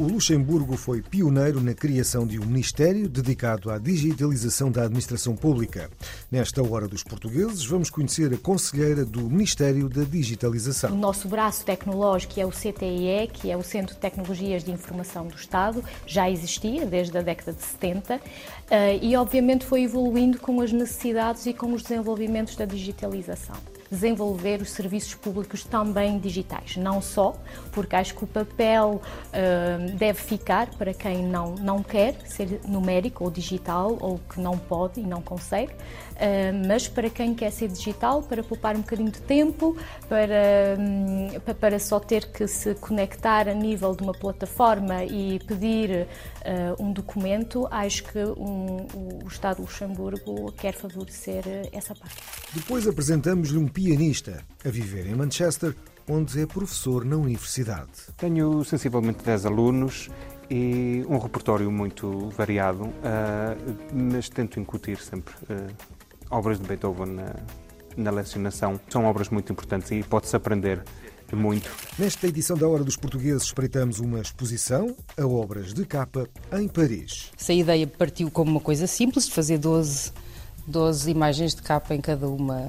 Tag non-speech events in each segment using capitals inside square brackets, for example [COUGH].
O Luxemburgo foi pioneiro na criação de um ministério dedicado à digitalização da administração pública. Nesta hora dos portugueses, vamos conhecer a conselheira do Ministério da O Digitalização. nosso braço tecnológico é o CTIE, que é o Centro de Tecnologias de Informação do Estado, já existia desde a década de 70 eh, e, obviamente, foi evoluindo com as necessidades e com os desenvolvimentos da digitalização. Desenvolver os serviços públicos também digitais, não só, porque acho que o papel eh, deve ficar para quem não, não quer ser numérico ou digital ou que não pode e não consegue, mas para quem quer ser digital, para poupar um bocadinho de tempo, para, hum, pa- para só ter que se conectar a nível de uma plataforma e pedir eh, um documento, acho que um- o Estado de Luxemburgo quer favorecer essa parte. Depois apresentamos-lhe um pianista a viver em Manchester, onde é professor na universidade. Tenho sensivelmente 10 alunos e um repertório muito variado, ah, mas tento incutir sempre ah, obras de Beethoven na, na lecionação. São obras muito importantes e pode-se aprender muito. Nesta edição da Hora dos Portugueses, espreitamos uma exposição a obras de capa em Paris. Essa ideia partiu como uma coisa simples, de fazer 12, 12 imagens de capa em cada uma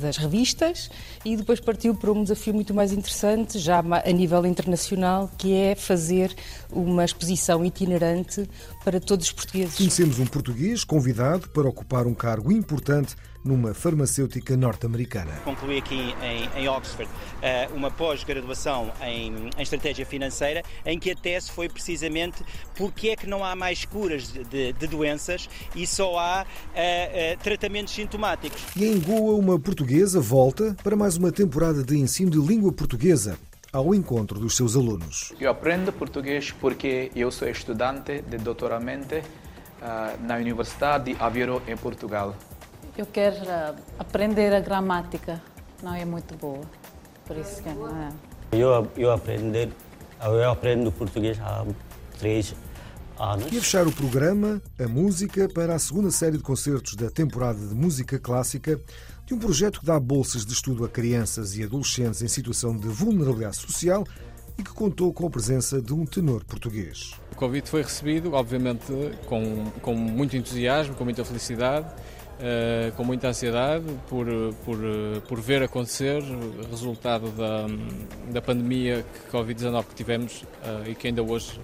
das revistas, e depois partiu para um desafio muito mais interessante, já a nível internacional, que é fazer uma exposição itinerante para todos os portugueses. Conhecemos um português convidado para ocupar um cargo importante numa farmacêutica norte-americana. Concluí aqui em, em Oxford eh, uma pós-graduação em, em estratégia financeira, em que a tese foi precisamente porque é que não há mais curas de, de- doenças e só há eh, eh, tratamentos sintomáticos. E em Goa, uma portuguesa volta para mais uma temporada de ensino de língua portuguesa ao encontro dos seus alunos. Eu aprendo português porque eu sou estudante de doutoramento ah, na Universidade de Aveiro, em Portugal. Eu quero ah, aprender a gramática, não é muito boa, por isso que não é. Eu, eu, aprender, eu aprendo português há três anos. E a fechar o programa, a música para a segunda série de concertos da temporada de música clássica de um projeto que dá bolsas de estudo a crianças e adolescentes em situação de vulnerabilidade social e que contou com a presença de um tenor português. O convite foi recebido, obviamente, com, com muito entusiasmo, com muita felicidade, eh, com muita ansiedade por, por, eh, por ver acontecer o resultado da, da pandemia que Covid-19 que tivemos eh, e que ainda hoje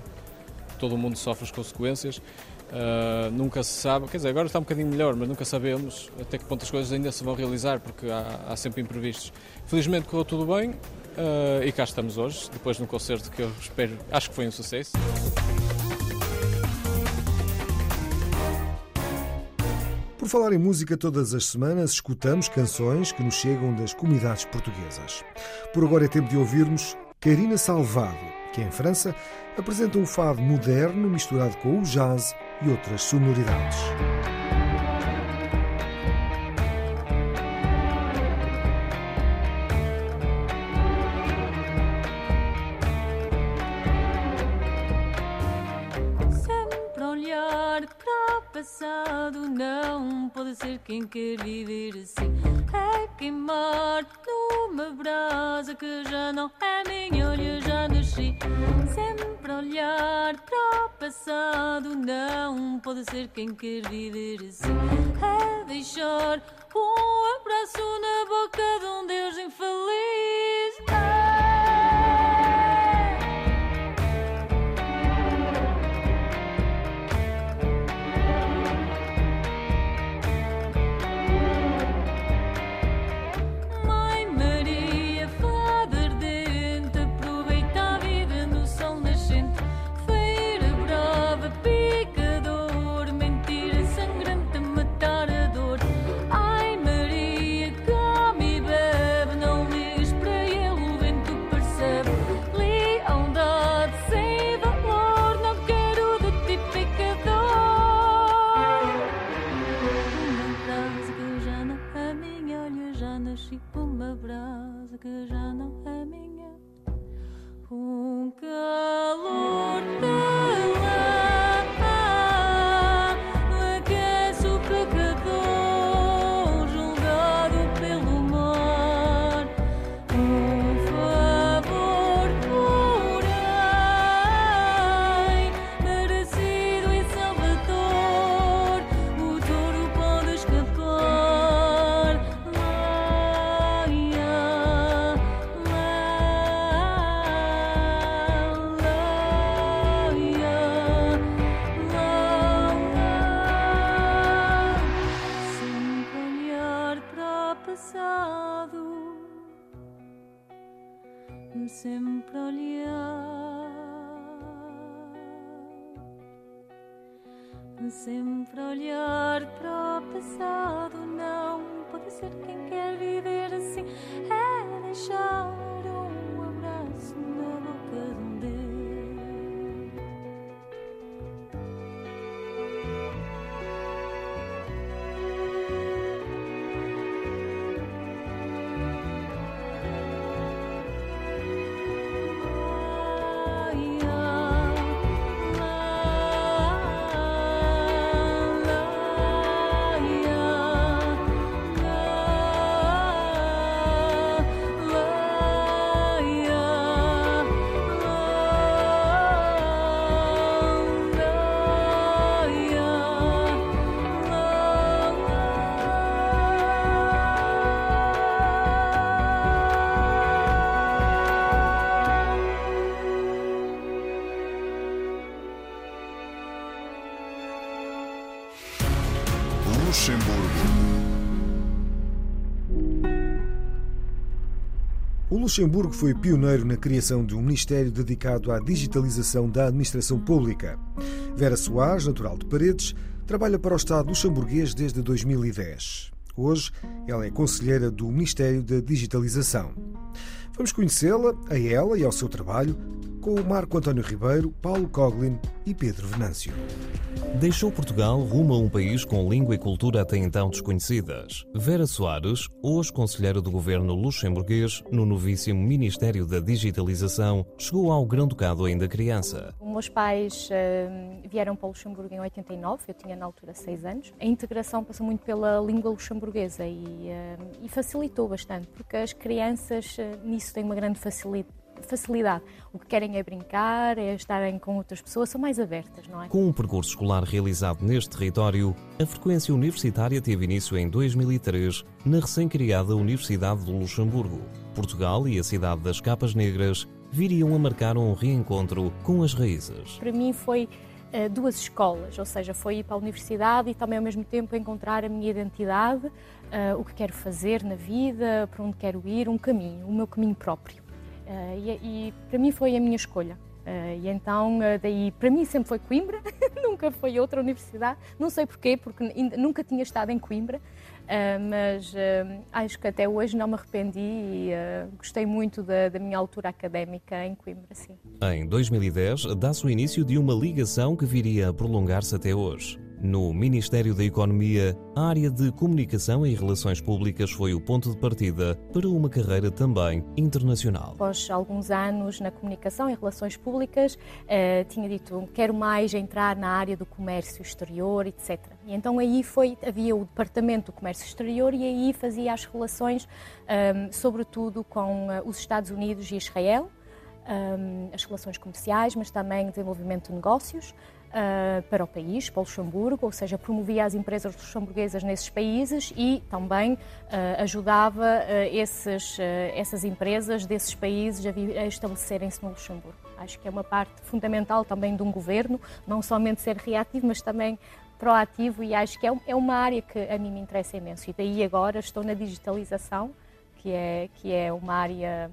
todo o mundo sofre as consequências. Uh, nunca se sabe, quer dizer, agora está um bocadinho melhor, mas nunca sabemos até que ponto as coisas ainda se vão realizar, porque há, há sempre imprevistos. Felizmente correu tudo bem uh, e cá estamos hoje, depois de um concerto que eu espero, acho que foi um sucesso. Por falar em música, todas as semanas escutamos canções que nos chegam das comunidades portuguesas. Por agora é tempo de ouvirmos Karina Salvado, que em França apresenta um fado moderno misturado com o jazz e outras sonoridades. Sempre olhar passado, não pode ser quem quer viver assim. É queimar numa brasa que já não é minha, olha, já nasci. Sempre olhar para o passado, não pode ser quem quer viver assim. É deixar um abraço na boca de um Deus infeliz. É. Luxemburgo foi pioneiro na criação de um ministério dedicado à digitalização da administração pública. Vera Soares, natural de Paredes, trabalha para o Estado luxemburguês desde 2010. Hoje, ela é conselheira do Ministério da Digitalização. Vamos conhecê-la, a ela e ao seu trabalho, com o Marco António Ribeiro, Paulo Coglin e Pedro Venâncio. Deixou Portugal rumo a um país com língua e cultura até então desconhecidas. Vera Soares, hoje conselheira do governo luxemburguês no novíssimo Ministério da Digitalização, chegou ao Grão-Ducado ainda criança. Os meus pais eh, vieram para o Luxemburgo em 89, eu tinha na altura 6 anos. A integração passou muito pela língua luxemburguesa e, eh, e facilitou bastante, porque as crianças eh, nisso têm uma grande facilidade. Facilidade. O que querem é brincar, é estarem com outras pessoas, são mais abertas, não é? Com um percurso escolar realizado neste território, a frequência universitária teve início em 2003 na recém-criada Universidade do Luxemburgo. Portugal e a cidade das Capas Negras viriam a marcar um reencontro com as raízes. Para mim foi eh, duas escolas, ou seja, foi ir para a universidade e também ao mesmo tempo encontrar a minha identidade, eh, o que quero fazer na vida, para onde quero ir, um caminho, o meu caminho próprio. Eh, e, e para mim foi a minha escolha. Eh, e então, eh, daí, para mim sempre foi Coimbra, [LAUGHS] nunca foi outra universidade. Não sei porquê, porque nunca tinha estado em Coimbra, eh, mas acho que até hoje não me arrependi e gostei muito da, da minha altura académica em Coimbra, sim. Em 2010, dá-se o início de uma ligação que viria a prolongar-se até hoje. No Ministério da Economia, a área de comunicação e relações públicas foi o ponto de partida para uma carreira também internacional. Após alguns anos na comunicação e relações públicas, eh, tinha dito quero mais entrar na área do comércio exterior, etc. E então aí foi havia o departamento do comércio exterior e aí fazia as relações, ehm, sobretudo com eh, os Estados Unidos e Israel, ehm, as relações comerciais, mas também desenvolvimento de negócios. Uh, para o país, para o Luxemburgo, ou seja, promovia as empresas luxemburguesas nesses países e também uh, ajudava uh, esses, essas empresas desses países a, a estabelecerem-se no Luxemburgo. Acho que é uma parte fundamental também de um governo, não somente ser reativo, mas também proativo e acho que é, é uma área que a mim me interessa imenso. E daí agora estou na digitalização, que é, que é uma área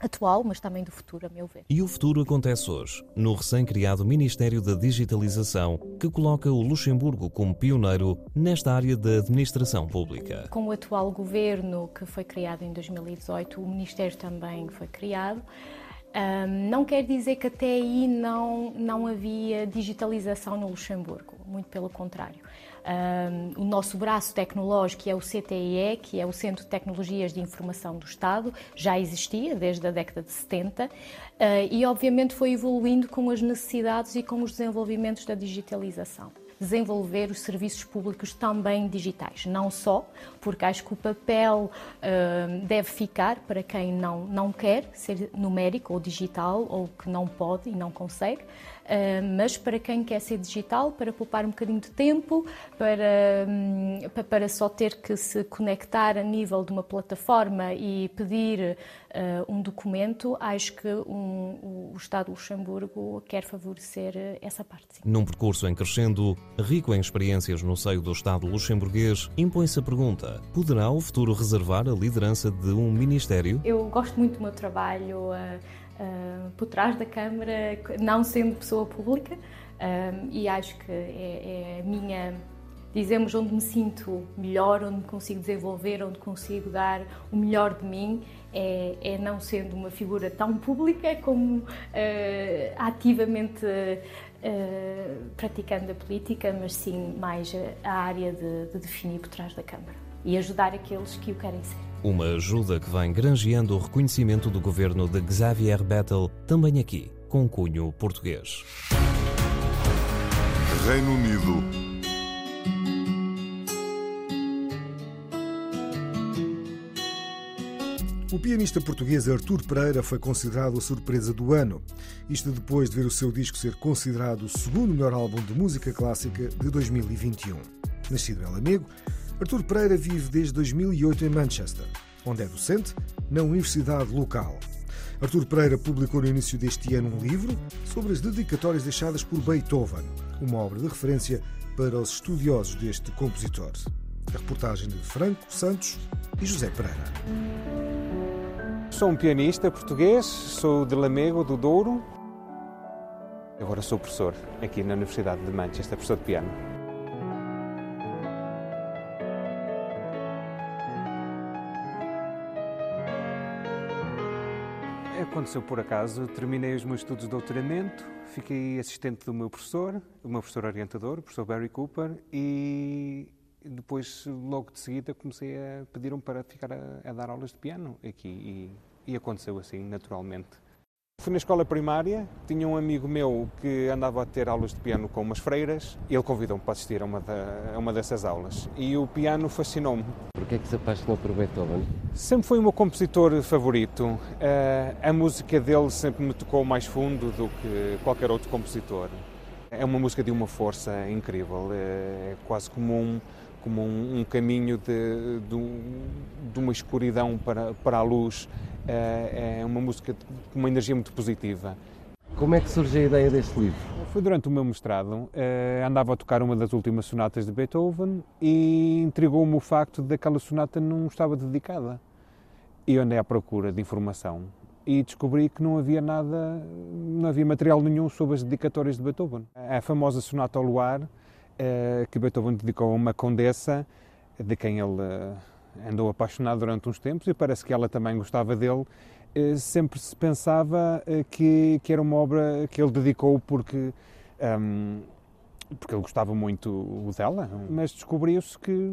atual, mas também do futuro, a meu ver. E o futuro acontece hoje, no recém-criado Ministério da Digitalização, que coloca o Luxemburgo como pioneiro nesta área da administração pública. Com o atual governo, que foi criado em 2018, o Ministério também foi criado. Um, não quer dizer que até aí não, não havia digitalização no Luxemburgo, muito pelo contrário. O nosso braço tecnológico, que é o CTIE, que é o Centro de Tecnologias de Informação do Estado, já existia desde a década de 70 uh, e, obviamente, foi evoluindo com as necessidades e com os desenvolvimentos da digitalização desenvolver os serviços públicos também digitais. Não só, porque acho que o papel uh, deve ficar para quem não, não quer ser numérico ou digital ou que não pode e não consegue, mas para quem quer ser digital, para poupar um bocadinho de tempo, para, um, para só ter que se conectar a nível de uma plataforma e pedir uh, um documento, acho que um, o Estado de Luxemburgo quer favorecer essa parte. Sim. Num percurso em crescendo, rico em experiências no seio do Estado luxemburguês, impõe-se a pergunta: poderá o futuro reservar a liderança de um ministério? Eu gosto muito do meu trabalho. Uh, uh, por trás da câmara, não sendo pessoa pública, uh, e acho que é, é, a minha, dizemos, onde me sinto melhor, onde me consigo desenvolver, onde consigo dar o melhor de mim, é, é não sendo uma figura tão pública como uh, ativamente praticando a política, mas sim mais a área de, de definir por trás da câmara e ajudar aqueles que o querem ser. Uma ajuda que vem granjeando o reconhecimento do governo de Xavier Bettel, também aqui, com cunho português. Reino Unido. O pianista português Artur Pereira foi considerado a surpresa do ano. Isto depois de ver o seu disco ser considerado o segundo melhor álbum de música clássica de 2021. Nascido em Lamego, Artur Pereira vive desde 2008 em Manchester, onde é docente na universidade local. Artur Pereira publicou no início deste ano um livro sobre as dedicatórias deixadas por Beethoven, uma obra de referência para os estudiosos deste compositor. A reportagem de Franco Santos e José Pereira. Sou um pianista português, sou de Lamego, do Douro. Agora sou professor aqui na Universidade de Manchester, professor de piano. Aconteceu por acaso, terminei os meus estudos de doutoramento, fiquei assistente do meu professor, o meu professor orientador, o professor Barry Cooper, e depois, logo de seguida, comecei a pedir-me para ficar a, a, dar aulas de piano aqui, e, e aconteceu assim, naturalmente. Fui na escola primária, tinha um amigo meu que andava a ter aulas de piano com umas freiras e ele convidou-me para assistir a uma, da, a uma dessas aulas. E o piano fascinou-me. Por que é que se apaixonou por Beethoven? Sempre foi o meu compositor favorito. Uh, a música dele sempre me tocou mais fundo do que qualquer outro compositor. É uma música de uma força incrível, é quase como um, como um, um caminho de, de, de, uma escuridão para, para a luz. É, é uma música com uma energia muito positiva. Como é que surge a ideia deste livro? Foi durante o meu mestrado. Eh, andava a tocar uma das últimas sonatas de Beethoven e intrigou-me o facto de aquela sonata não estava dedicada. E andei à procura de informação e descobri que não havia nada, não havia material nenhum sobre as dedicatórias de Beethoven. A famosa sonata ao luar eh, que Beethoven dedicou a uma condessa de quem ele eh, andou apaixonado durante uns tempos e parece que ela também gostava dele. Eh, sempre se pensava que, que era uma obra que ele dedicou porque, um, ehm, porque ele gostava muito dela, mas descobriu-se que,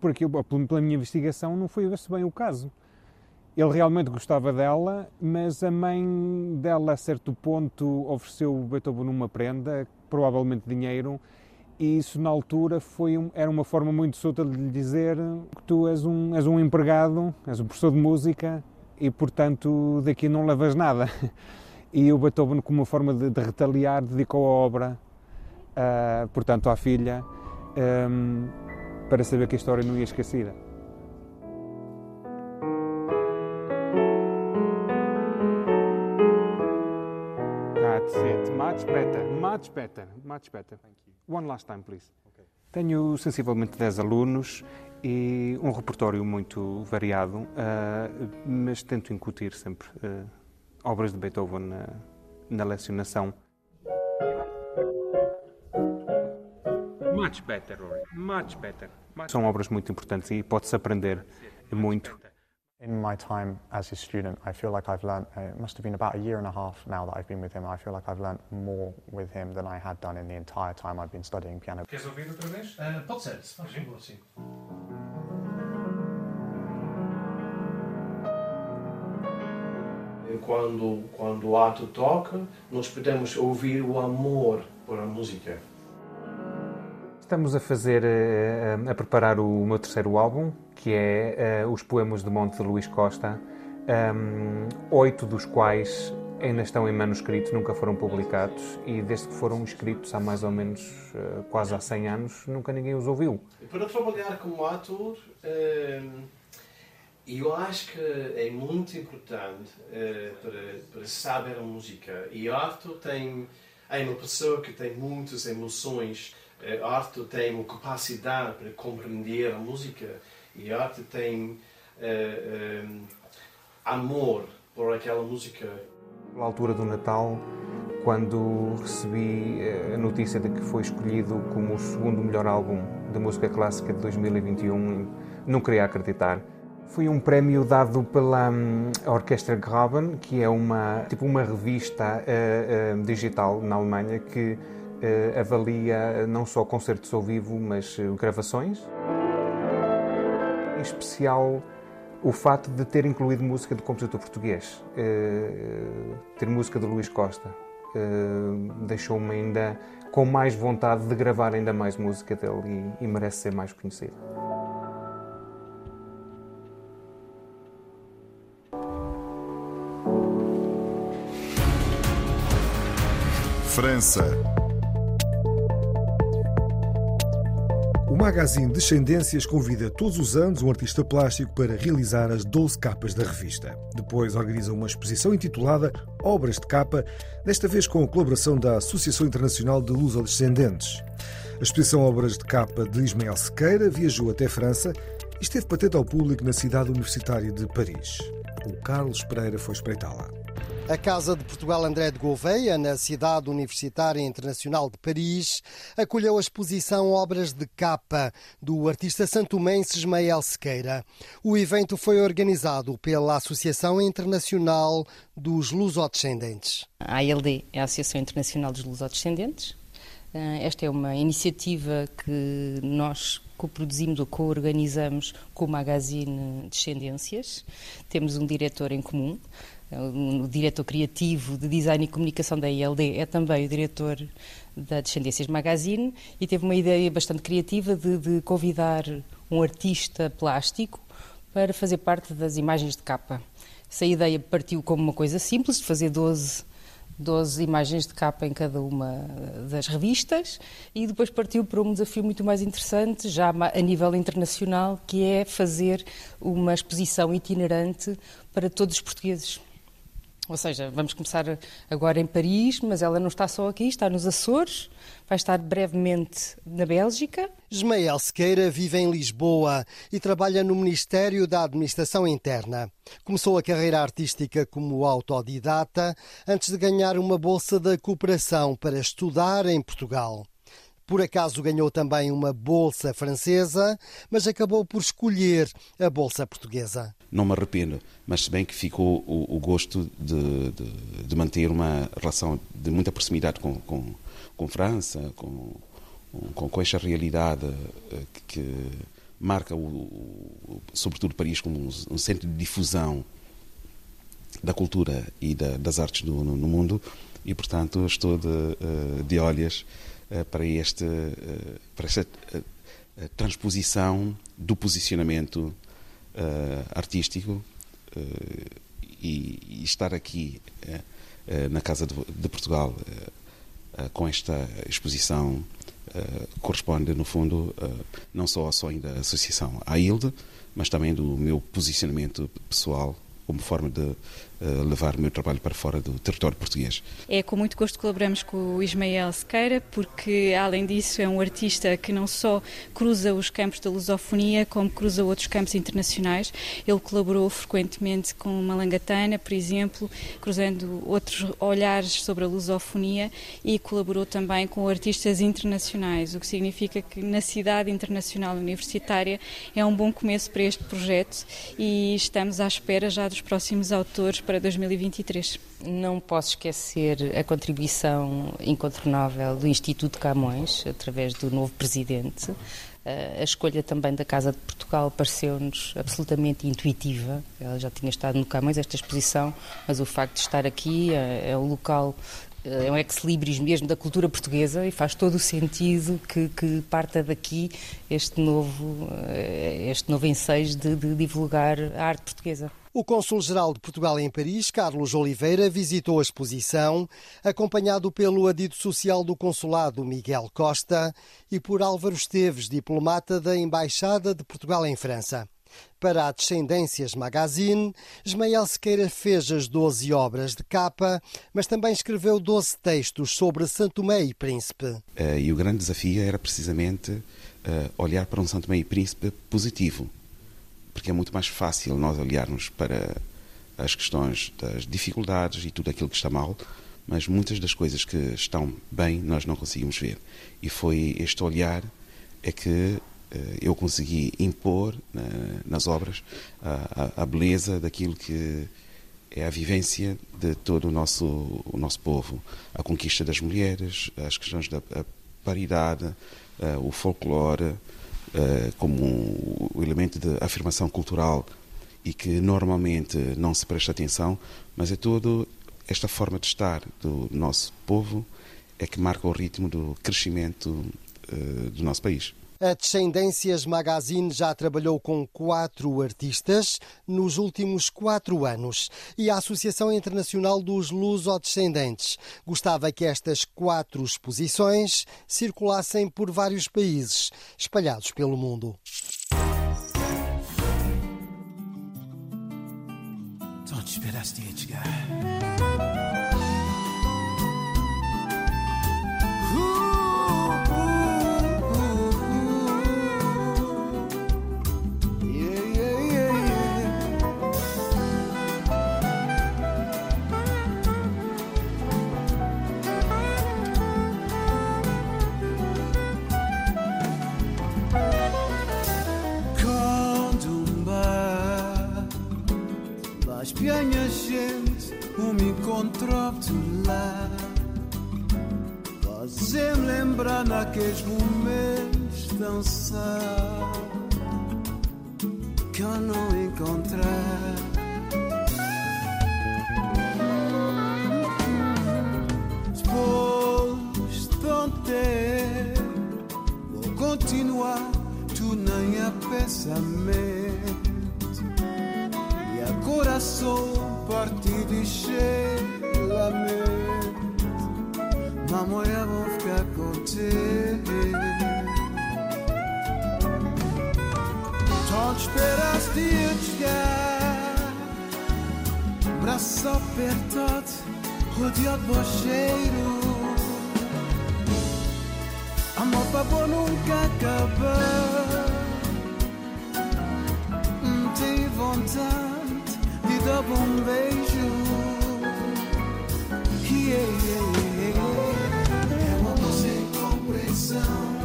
por aquilo, pela minha investigação, não foi esse bem o caso. Ele realmente gostava dela, mas a mãe dela, a certo ponto, ofereceu Beethoven uma prenda, provavelmente dinheiro, e isso na altura foi um, era uma forma muito solta de lhe dizer que tu és um, és um empregado, és um professor de música e portanto daqui não levas nada. [LAUGHS] E o Beethoven, como uma forma de, de retaliar, dedicou a obra, uh, portanto, à filha, um, para saber que a história não ia esquecida. That's it. Much better. Much better. Much better. Thank you. One last time, please. Okay. Tenho sensivelmente 10 alunos e um repertório muito variado, uh, mas tento incutir sempre uh, obras de Beethoven na, na lecionação. Much better, Rory. Much better. Much São obras muito importantes e pode-se aprender muito. In my time as his student, I feel like I've learnt, uh, it must have been about a year and a half now that I've been with him, I feel like I've learned more with him than I had done in the entire time I've been studying piano. Queres ouvir outra vez? Uh, pode ser, se faz favor, sim. Quando, quando o ato toca, nós podemos ouvir o amor por a música. Estamos a fazer, a, a preparar o meu terceiro álbum, que é uh, Os Poemas de Monte de Luís Costa, um, oito dos quais ainda estão em manuscrito, nunca foram publicados e desde que foram escritos há mais ou menos quase há 100 anos, nunca ninguém os ouviu. Para trabalhar como ator, uh, eu acho que é muito importante para, para saber a música. E o ator tem, é uma pessoa que tem muitas emoções, o ator tem uma capacidade para compreender a música e a arte tem amor por aquela música. Na altura do Natal, quando recebi a notícia de que foi escolhido como o segundo melhor álbum de música clássica de 2021, não queria acreditar. Foi um prémio dado pela um, Orquestra Graben, que é uma tipo uma revista uh, uh, digital na Alemanha que uh, avalia não só concertos ao vivo, mas gravações. Em especial o fato de ter incluído música do compositor português, uh, ter música de Luís Costa, deixou-me ainda com mais vontade de gravar ainda mais música dele e, e merece ser mais conhecido. França. Magazine Descendências convida todos os anos um artista plástico para realizar as 12 capas da revista. Depois organiza uma exposição intitulada Obras de Capa, desta vez com a colaboração da Associação Internacional de Luso-Descendentes. A exposição Obras de Capa de Ismael Sequeira viajou até França e esteve patente ao público na cidade universitária de Paris. O Carlos Pereira foi espreitá-la. A Casa de Portugal André de Gouveia, na Cidade Universitária Internacional de Paris, acolheu a exposição Obras de Capa do artista santomense Ismael Sequeira. O evento foi organizado pela Associação Internacional dos Lusodescendentes. A ALD é a Associação Internacional dos Lusodescendentes. Esta é uma iniciativa que nós coproduzimos ou co-organizamos com o Magazine Descendências. Temos um diretor em comum, o diretor criativo de design e comunicação da ILD é também o diretor da Descendências Magazine e teve uma ideia bastante criativa de, de convidar um artista plástico para fazer parte das imagens de capa. Essa ideia partiu como uma coisa simples, de fazer 12 12 imagens de capa em cada uma das revistas e depois partiu para um desafio muito mais interessante, já a nível internacional, que é fazer uma exposição itinerante para todos os portugueses. Ou seja, vamos começar agora em Paris, mas ela não está só aqui, está nos Açores, vai estar brevemente na Bélgica. Ismael Sequeira vive em Lisboa e trabalha no Ministério da Administração Interna. Começou a carreira artística como autodidata antes de ganhar uma bolsa da cooperação para estudar em Portugal. Por acaso ganhou também uma bolsa francesa, mas acabou por escolher a bolsa portuguesa. Não me arrependo, mas se bem que ficou o, o gosto de, de, de, manter uma relação de muita proximidade com, com, com França, com, com, esta realidade eh, que, marca, o, sobretudo Paris, como um, centro de difusão da cultura e da, das artes no, no, mundo, e portanto estou de, eh, de olhos para, este, eh, para esta eh, transposição do posicionamento artístico e, estar aqui na Casa de, Portugal com esta exposição corresponde, no fundo, não só ao sonho da associação à ILDE, mas também do meu posicionamento pessoal como forma de levar o meu trabalho para fora do território português. É com muito gosto que colaboramos com o Ismael Sequeira, porque além disso é um artista que não só cruza os campos da lusofonia, como cruza outros campos internacionais. Ele colaborou frequentemente com Malangatana, por exemplo, cruzando outros olhares sobre a lusofonia e colaborou também com artistas internacionais, o que significa que na cidade internacional universitária é um bom começo para este projeto e estamos à espera já dos próximos autores para 2023. Não posso esquecer a contribuição incontornável do Instituto Camões, através do novo presidente. Eh, a escolha também da Casa de Portugal pareceu-nos absolutamente intuitiva. Ela já tinha estado no Camões, esta exposição, mas o facto de estar aqui é, é um local eh, é um ex-libris mesmo da cultura portuguesa e faz todo o sentido que, que parta daqui este novo, eh, este novo ensejo de, de divulgar a arte portuguesa. O Cônsul-Geral de Portugal em Paris, Carlos Oliveira, visitou a exposição, acompanhado pelo adido social do Consulado, Miguel Costa, e por Álvaro Esteves, diplomata da Embaixada de Portugal em França. Para a Descendências Magazine, Ismael Sequeira fez as 12 obras de capa, mas também escreveu 12 textos sobre Santo Tomé e Príncipe. Uh, e o grande desafio era precisamente uh, olhar para um Santo Tomé e Príncipe positivo, porque é muito mais fácil nós olharmos para as questões das dificuldades e tudo aquilo que está mal, mas muitas das coisas que estão bem nós não conseguimos ver. E foi este olhar é que eu consegui impor nas obras a, beleza daquilo que é a vivência de todo o nosso, o nosso povo. A conquista das mulheres, as questões da paridade, eh, o folclore, eh, como um elemento de afirmação cultural e que normalmente não se presta atenção, mas é todo esta forma de estar do nosso povo é que marca o ritmo do crescimento do nosso país. A Descendências Magazine já trabalhou com quatro artistas nos últimos quatro anos e a Associação Internacional dos Luso-Descendentes gostava que estas quatro exposições circulassem por vários países espalhados pelo mundo. minha me encontrou-te lá. Fazem lembrar naqueles momentos só que eu não encontrar. Depois de vou continuar, tu nem a pensamento coração partido e cheio lamento Mamoia vou ficar contigo Só te esperaste eu chegar Braço apertado, rodeado de cheiro Amor pra bom nunca acabar Tem vontade dá um beijo. Yeah, yeah, yeah. É uma sem compreensão.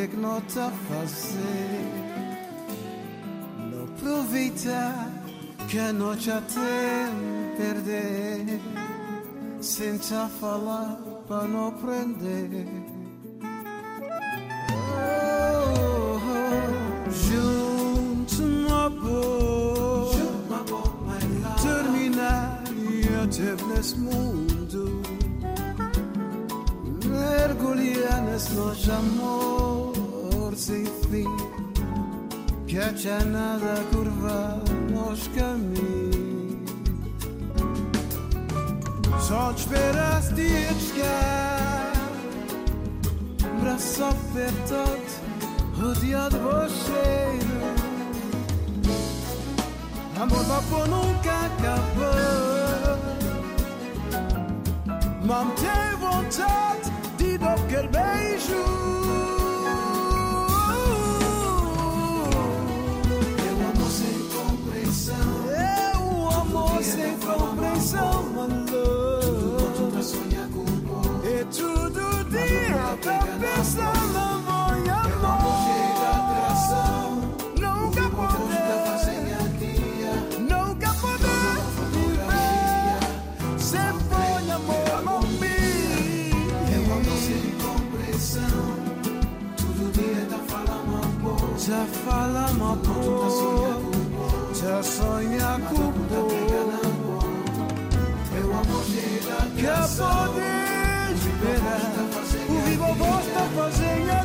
Agora o que é que não está a fazer. Não aproveita que a noite tem perder. Senta falar para não prender. Braço apertado, rodeado de bom cheiro. Amor papo nunca acabou. Mantém Já fala amor. Já sonha com o amor. O amor chega Que poder. O vivo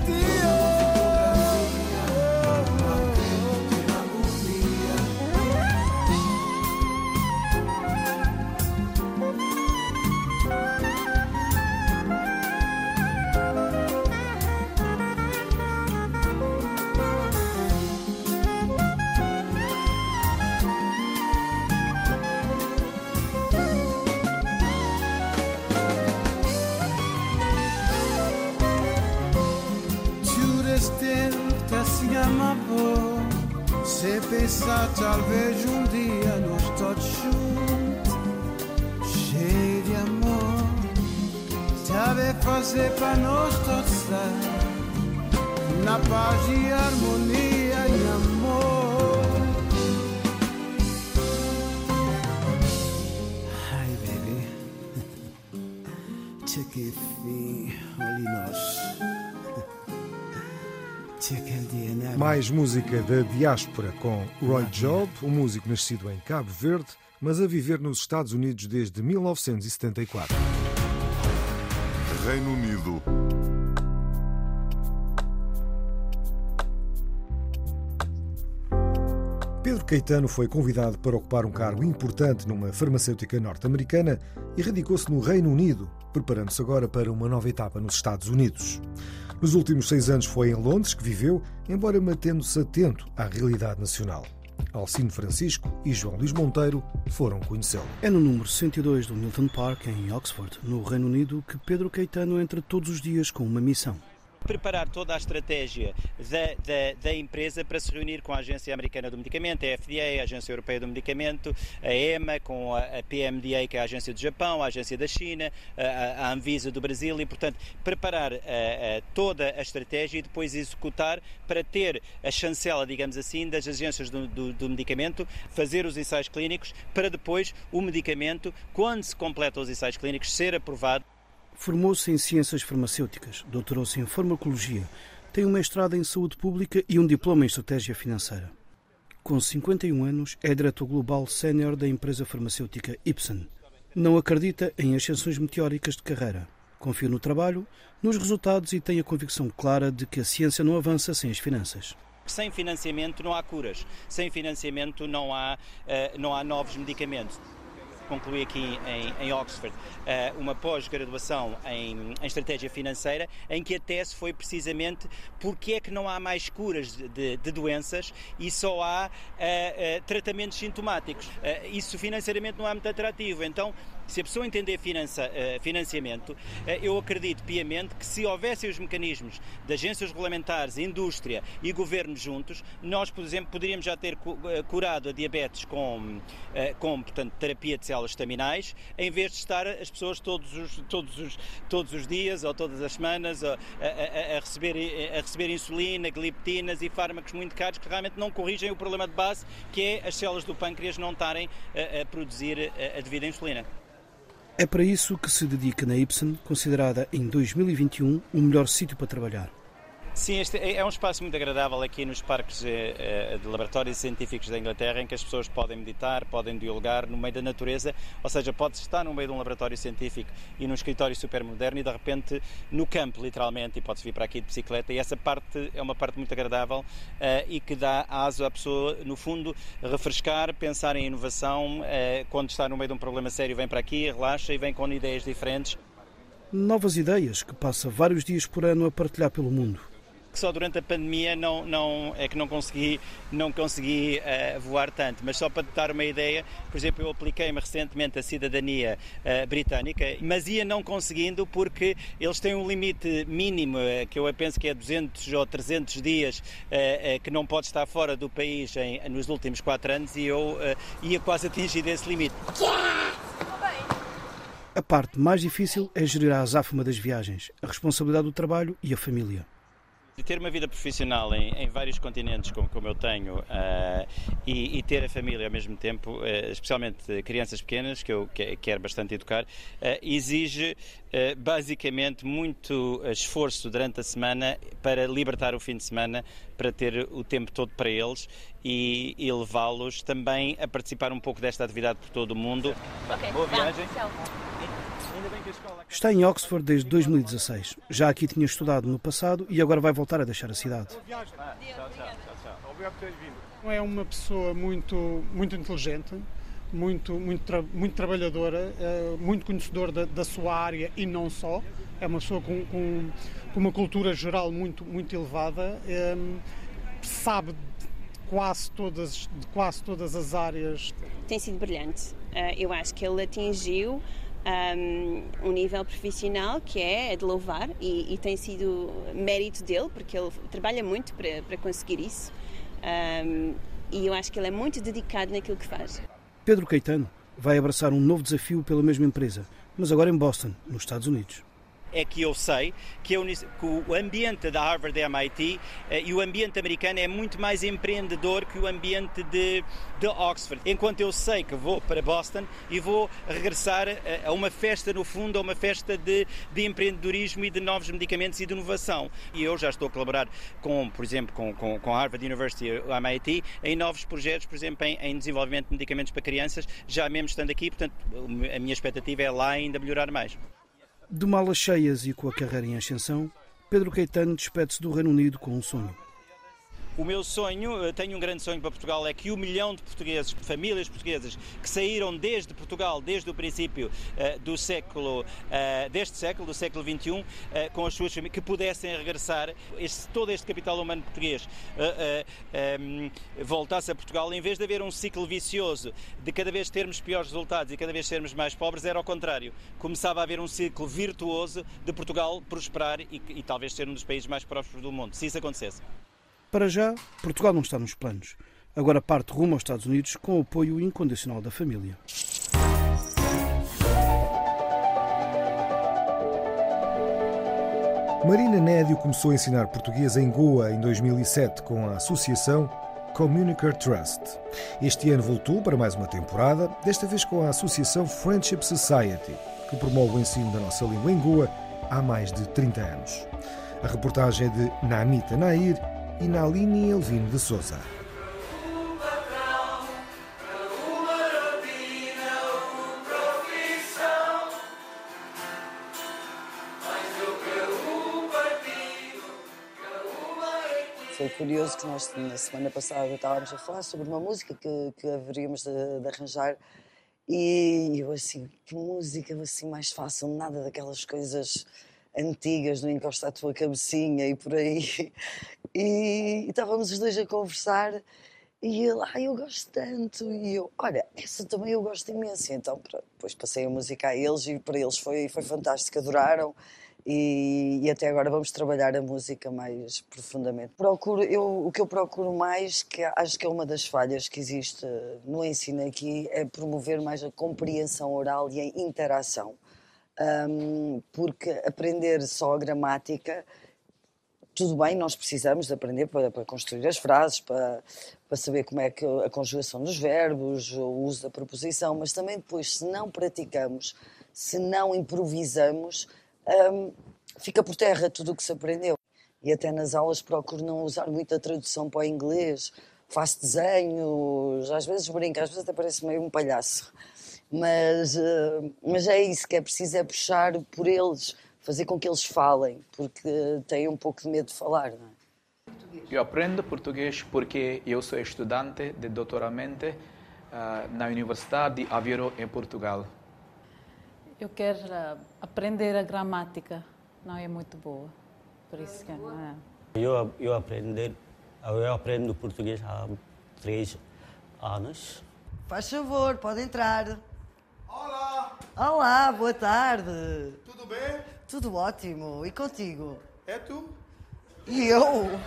Pensar talvez um dia nós todos juntos. Cheio de amor Sabe fazer para nós todos estar Na paz e harmonia e amor. Ai baby. [LAUGHS] Check fim Mais música da diáspora com Roy Job, um músico nascido em Cabo Verde, mas a viver nos Estados Unidos desde 1974. Reino Unido. Pedro Caetano foi convidado para ocupar um cargo importante numa farmacêutica norte-americana e radicou-se no Reino Unido, preparando-se agora para uma nova etapa nos Estados Unidos. Nos últimos seis anos foi em Londres que viveu, embora mantendo-se atento à realidade nacional. Alcino Francisco e João Luís Monteiro foram conhecê-lo. É no número 102 do Milton Park, em Oxford, no Reino Unido, que Pedro Caetano entra todos os dias com uma missão. Preparar toda a estratégia da, da, da, empresa para se reunir com a Agência Americana do Medicamento, a FDA, a Agência Europeia do Medicamento, a EMA, com a, a PMDA, que é a Agência do Japão, a Agência da China, a, a Anvisa do Brasil e, portanto, preparar a, toda a estratégia e depois executar para ter a chancela, digamos assim, das agências do, do, do medicamento, fazer os ensaios clínicos para depois o medicamento, quando se completa os ensaios clínicos, ser aprovado. Formou-se em Ciências Farmacêuticas, doutorou-se em Farmacologia, tem um mestrado em Saúde Pública e um diploma em Estratégia Financeira. Com 51 anos, é diretor global sénior da empresa farmacêutica Ipsen. Não acredita em ascensões meteóricas de carreira. Confia no trabalho, nos resultados e tem a convicção clara de que a ciência não avança sem as finanças. Sem financiamento não há curas, sem financiamento não há, uh, não há novos medicamentos concluí aqui em, em Oxford uh, uma pós-graduação em, em, estratégia financeira, em que a tese foi precisamente porque é que não há mais curas de, de doenças e só há uh, uh, tratamentos sintomáticos. isso financeiramente não é muito atrativo. Então Se a pessoa entender finança, uh, financiamento, uh, eu acredito piamente que se houvessem os mecanismos de agências regulamentares, indústria e governo juntos, nós, por exemplo, poderíamos já ter curado a diabetes com, com portanto, terapia de células estaminais, em vez de estar as pessoas todos os, todos os, todos os dias ou todas as semanas a, a, a receber, a receber insulina, gliptinas e fármacos muito caros que realmente não corrigem o problema de base, que é as células do pâncreas não estarem a, a produzir a devida insulina. É para isso que se dedica na Ipsen, considerada em 2021 o melhor sítio para trabalhar. Sim, este é, é um espaço muito agradável aqui nos parques eh, de laboratórios científicos da Inglaterra, em que as pessoas podem meditar, podem dialogar no meio da natureza, ou seja, pode estar no meio de um laboratório científico e num escritório super moderno e de repente no campo, literalmente, e pode-se vir para aqui de bicicleta. E essa parte é uma parte muito agradável uh, e que dá aso à pessoa, no fundo, refrescar, pensar em inovação. Quando está no meio de um problema sério, vem para aqui, relaxa e vem com ideias diferentes. Novas ideias que passa vários dias por ano a partilhar pelo mundo que só durante a pandemia não, não, é que não consegui, não consegui uh, voar tanto. Mas só para te dar uma ideia, por exemplo, eu apliquei-me recentemente a cidadania uh, britânica, mas ia não conseguindo porque eles têm um limite mínimo, uh, que eu penso que é 200 ou 300 dias, que não pode estar fora do país em, nos últimos 4 anos e eu ia quase atingir esse limite. A parte mais difícil é gerir a azáfama das viagens, a responsabilidade do trabalho e a família. De ter uma vida profissional em, em vários continentes, como, como eu tenho, uh, e, e, ter a família ao mesmo tempo, uh, especialmente crianças pequenas, que eu quero bastante educar, uh, exige basicamente muito esforço durante a semana para libertar o fim de semana, para ter o tempo todo para eles e, e levá-los também a participar um pouco desta atividade por todo o mundo. Okay. Boa viagem. Está em Oxford desde 2016. Já aqui tinha estudado no passado e agora vai voltar a deixar a cidade. É uma pessoa muito, muito inteligente, muito, muito, muito trabalhadora, eh, muito conhecedora da, da, sua área e não só. É uma pessoa com, com, com uma cultura geral muito, muito elevada, é, sabe de quase todas, de quase todas as áreas. Tem sido brilhante. Eh, eu acho que ele atingiu um, um nível profissional que é, é de louvar e, e, tem sido mérito dele, porque ele trabalha muito para, para conseguir isso. Um, e eu acho que ele é muito dedicado naquilo que faz. Pedro Caetano vai abraçar um novo desafio pela mesma empresa, mas agora em Boston, nos Estados Unidos é que eu sei que, o ambiente da Harvard e MIT eh, e o ambiente americano é muito mais empreendedor que o ambiente de, de Oxford. Enquanto eu sei que vou para Boston e vou regressar a, a uma festa, no fundo, a uma festa de, de, empreendedorismo e de novos medicamentos e de inovação. E eu já estou a colaborar com, por exemplo, com, com, com Harvard University e MIT em novos projetos, por exemplo, em, em desenvolvimento de medicamentos para crianças, já mesmo estando aqui, portanto, a minha expectativa é lá ainda melhorar mais. De malas cheias e com a carreira em ascensão, Pedro Caetano despede-se do Reino Unido com um sonho. O meu sonho, tenho um grande sonho para Portugal, é que um milhão de portugueses, famílias portuguesas, que saíram desde Portugal, desde o princípio uh, do século, uh, deste século, do século XXI, uh, eh, com as suas famílias, que pudessem regressar, este, todo este capital humano português um, voltasse a Portugal, em vez de haver um ciclo vicioso de cada vez termos piores resultados e cada vez sermos mais pobres, era ao contrário. Começava a haver um ciclo virtuoso de Portugal prosperar e, e talvez ser um dos países mais prósperos do mundo, se isso acontecesse. Para já, Portugal não está nos planos. Agora parte rumo aos Estados Unidos com o apoio incondicional da família. Marina Nédio começou a ensinar português em Goa em 2007 com a associação Communicar Trust. Este ano voltou para mais uma temporada, desta vez com a associação Friendship Society, que promove o ensino da nossa língua em Goa há mais de 30 anos. A reportagem é de Namita Nair e Naline Elvino de Souza. Foi curioso que nós, na semana passada, estávamos a falar sobre uma música que, que haveríamos de, de arranjar e eu assim, que música assim mais fácil, nada daquelas coisas antigas, não encosta a tua cabecinha e por aí. E, estávamos os dois a conversar E ele, ah, eu gosto tanto. E eu, olha, essa também eu gosto imenso. E então, pronto, depois passei a música a eles e para eles foi, foi fantástico, adoraram. E, e até agora vamos trabalhar a música mais profundamente. Procuro, eu, o que eu procuro mais, que acho que é uma das falhas que existe no ensino aqui, é promover mais a compreensão oral e a interação. Um, porque aprender só a gramática tudo bem, nós precisamos de aprender para, para, construir as frases, para, para saber como é que a conjugação dos verbos, o uso da preposição, mas também depois, se não praticamos, se não improvisamos, hum, fica por terra tudo o que se aprendeu. E até nas aulas procuro não usar muita tradução para o inglês, faço desenhos, às vezes brinco, às vezes até parece meio um palhaço. Mas, uh, mas é isso que é preciso, é puxar por eles, fazer com que eles falem, porque têm um pouco de medo de falar. Não é? Eu aprendo português porque eu sou estudante de doutoramento uh, na Universidade de Aveiro, em Portugal. Eu quero uh, aprender a gramática, não é muito boa, por isso que não é. Eu, eu, aprender, eu aprendo português há três anos. Faz favor, pode entrar. Olá! Olá, boa tarde. Tudo bem? Tudo ótimo. E contigo? É tu? E eu?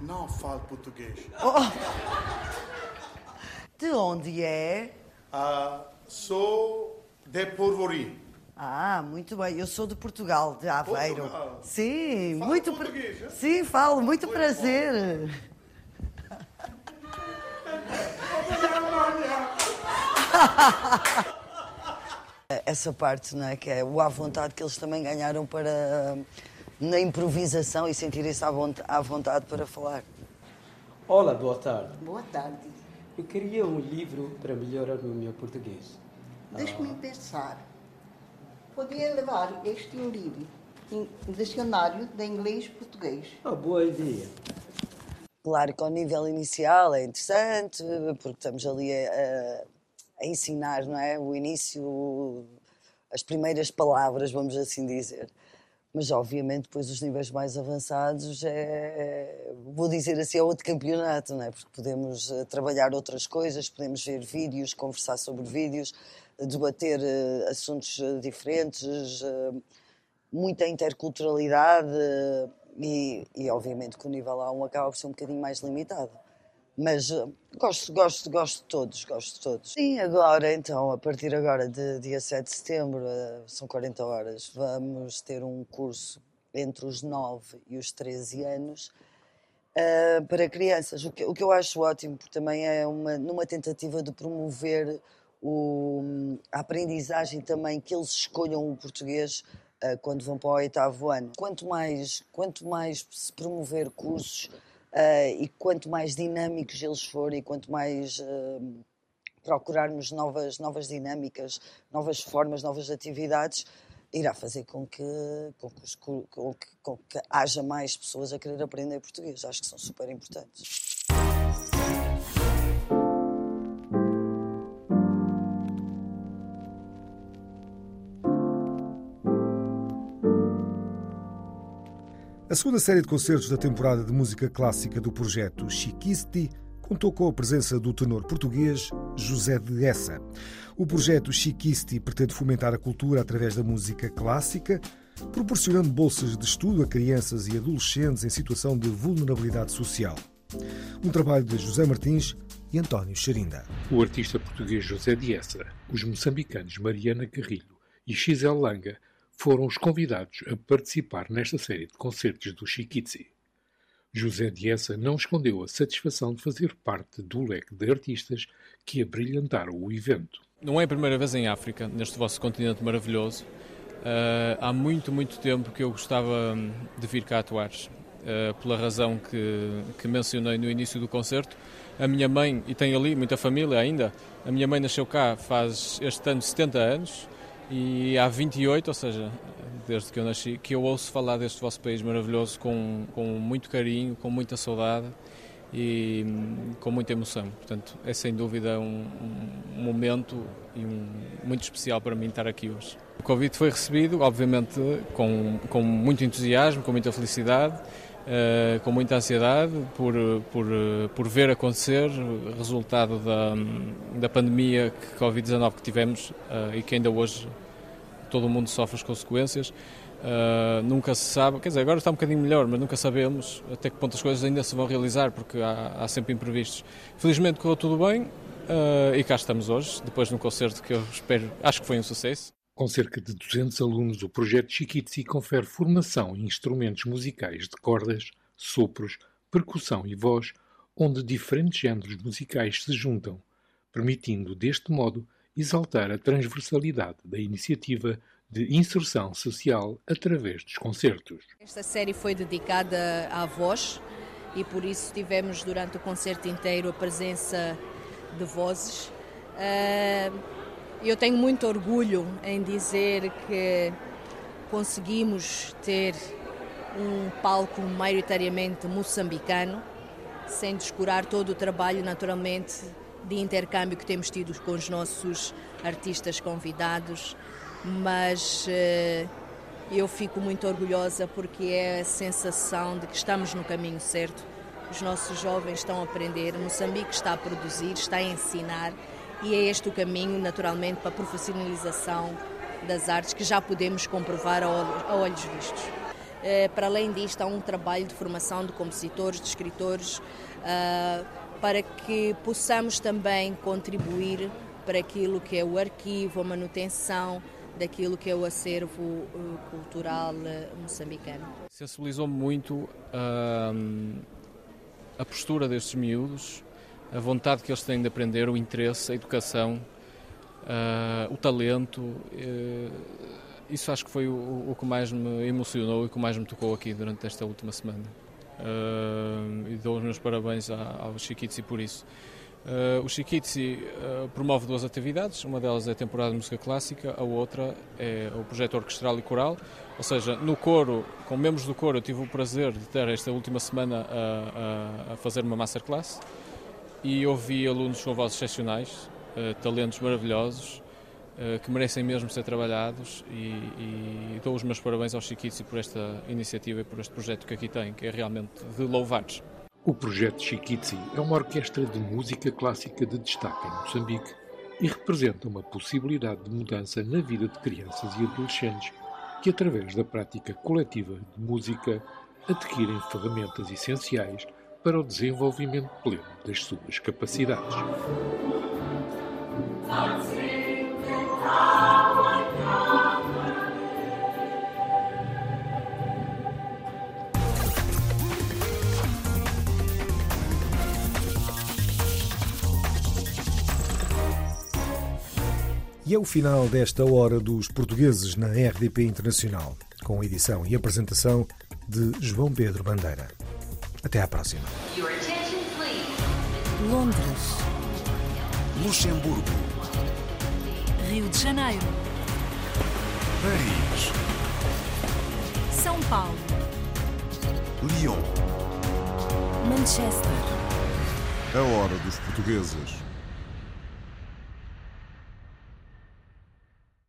Não falo português. Oh. De onde é? Uh, sou de Porvorim. Ah, muito bem. Eu sou de Portugal, de Aveiro. Portugal. Sim, Fala muito português, pra... é? Sim, falo, muito, muito prazer. [LAUGHS] Essa parte, não é? Que é o à vontade que eles também ganharam para na improvisação e sentirem-se à vontade, à vontade para falar. Olá, boa tarde. Boa tarde. Eu queria um livro para melhorar o meu português. Deixe-me pensar. Podia levar este livro, um dicionário de inglês-português. Ah, boa ideia. Claro que ao nível inicial é interessante, porque estamos ali a, a ensinar, não é? O início, as primeiras palavras, vamos assim dizer. Mas, obviamente, depois os níveis mais avançados é, vou dizer assim, é outro campeonato, não é? Porque podemos uh, trabalhar outras coisas, podemos ver vídeos, conversar sobre vídeos, debater uh, assuntos diferentes, muita interculturalidade e, e, obviamente, que o nível A1 acaba por ser um bocadinho mais limitado. Mas uh, gosto, gosto, gosto de todos, gosto de todos. Sim, agora então, a partir agora de dia 7 de setembro, uh, são 40 horas, vamos ter um curso entre os 9 e os 13 anos uh, para crianças, o que, o que eu acho ótimo, porque também é uma, numa tentativa de promover o, a aprendizagem também que eles escolham o português quando vão para o oitavo ano. Quanto mais, quanto mais se promover cursos Uh, e quanto mais dinâmicos eles forem, e quanto mais uh, procurarmos novas, novas dinâmicas, novas formas, novas atividades, irá fazer com que, com que, com que, com que haja mais pessoas a querer aprender português. Acho que são super importantes. A segunda série de concertos da temporada de música clássica do projeto Chiquisti contou com a presença do tenor português José de Essa. O projeto Chiquisti pretende fomentar a cultura através da música clássica, proporcionando bolsas de estudo a crianças e adolescentes em situação de vulnerabilidade social. Um trabalho de José Martins e António Xerinda. O artista português José de Essa, os moçambicanos Mariana Carrilho e Xisel Langa foram os convidados a participar nesta série de concertos do Chiquitzi. José Diessa não escondeu a satisfação de fazer parte do leque de artistas que abrilhantaram o evento. Não é a primeira vez em África, neste vosso continente maravilhoso. Uh, há muito, muito tempo que eu gostava de vir cá atuar, uh, pela razão que, que mencionei no início do concerto. A minha mãe, e tem ali muita família ainda, a minha mãe nasceu cá faz este ano 70 anos e há 28, ou seja, desde que eu nasci, que eu ouço falar deste vosso país maravilhoso com, com muito carinho, com muita saudade e hum, com muita emoção. Portanto, é sem dúvida um, um momento e um, muito especial para mim estar aqui hoje. O convite foi recebido, obviamente, com, com muito entusiasmo, com muita felicidade, Uh, com muita ansiedade por, por, por ver acontecer, resultado da, da pandemia que Covid-19 que tivemos uh, e que ainda hoje todo o mundo sofre as consequências. Uh, nunca se sabe, quer dizer, agora está um bocadinho melhor, mas nunca sabemos até que ponto as coisas ainda se vão realizar, porque há, há sempre imprevistos. Felizmente correu tudo bem e cá estamos hoje, depois de um concerto que eu espero, acho que foi um sucesso. Com cerca de 200 alunos, o projeto Chiquitzi confere formação em instrumentos musicais de cordas, sopros, percussão e voz, onde diferentes géneros musicais se juntam, permitindo, deste modo, exaltar a transversalidade da iniciativa de inserção social através dos concertos. Esta série foi dedicada à voz e por isso tivemos durante o concerto inteiro a presença de vozes. Uh eu tenho muito orgulho em dizer que conseguimos ter um palco maioritariamente moçambicano, sem descurar todo o trabalho, naturalmente, de intercâmbio que temos tido com os nossos artistas convidados, mas uh, eu fico muito orgulhosa porque é a sensação de que estamos no caminho certo. Os nossos jovens estão a aprender, Moçambique está a produzir, está a ensinar e é este o caminho, naturalmente, para a profissionalização das artes que já podemos comprovar a olhos vistos. Eh, para além disto, há um trabalho de formação de compositores, de escritores, eh, para que possamos também contribuir para aquilo que é o arquivo, a manutenção daquilo que é o acervo eh, cultural moçambicano. Sensibilizou-me muito a postura destes miúdos, a vontade que eles têm de aprender, o interesse, a educação, uh, o talento. Uh, isso acho que foi o, o, que mais me emocionou e o que mais me tocou aqui durante esta última semana. Uh, e dou os meus parabéns ao Chiquitzi por isso. Uh, o Chiquitzi promove duas atividades, uma delas é a temporada de música clássica, a outra é o projeto orquestral e coral, ou seja, no coro, com membros do coro, eu tive o prazer de ter esta última semana a, a, a fazer uma masterclass e ouvi alunos com vozes excepcionais, uh, talentos maravilhosos, uh, que merecem mesmo ser trabalhados e, e, dou os meus parabéns aos Chiquitzi por esta iniciativa e por este projeto que aqui tem, que é realmente de louvares. O projeto Chiquitzi é uma orquestra de música clássica de destaque em Moçambique e representa uma possibilidade de mudança na vida de crianças e adolescentes que, através da prática coletiva de música, adquirem ferramentas essenciais para o desenvolvimento pleno das suas capacidades. E é o final desta Hora dos Portugueses na RDP Internacional, com edição e apresentação de João Pedro Bandeira. Até à próxima. Londres. Luxemburgo. Rio de Janeiro. Paris. São Paulo. Lyon. Manchester. A hora dos portugueses.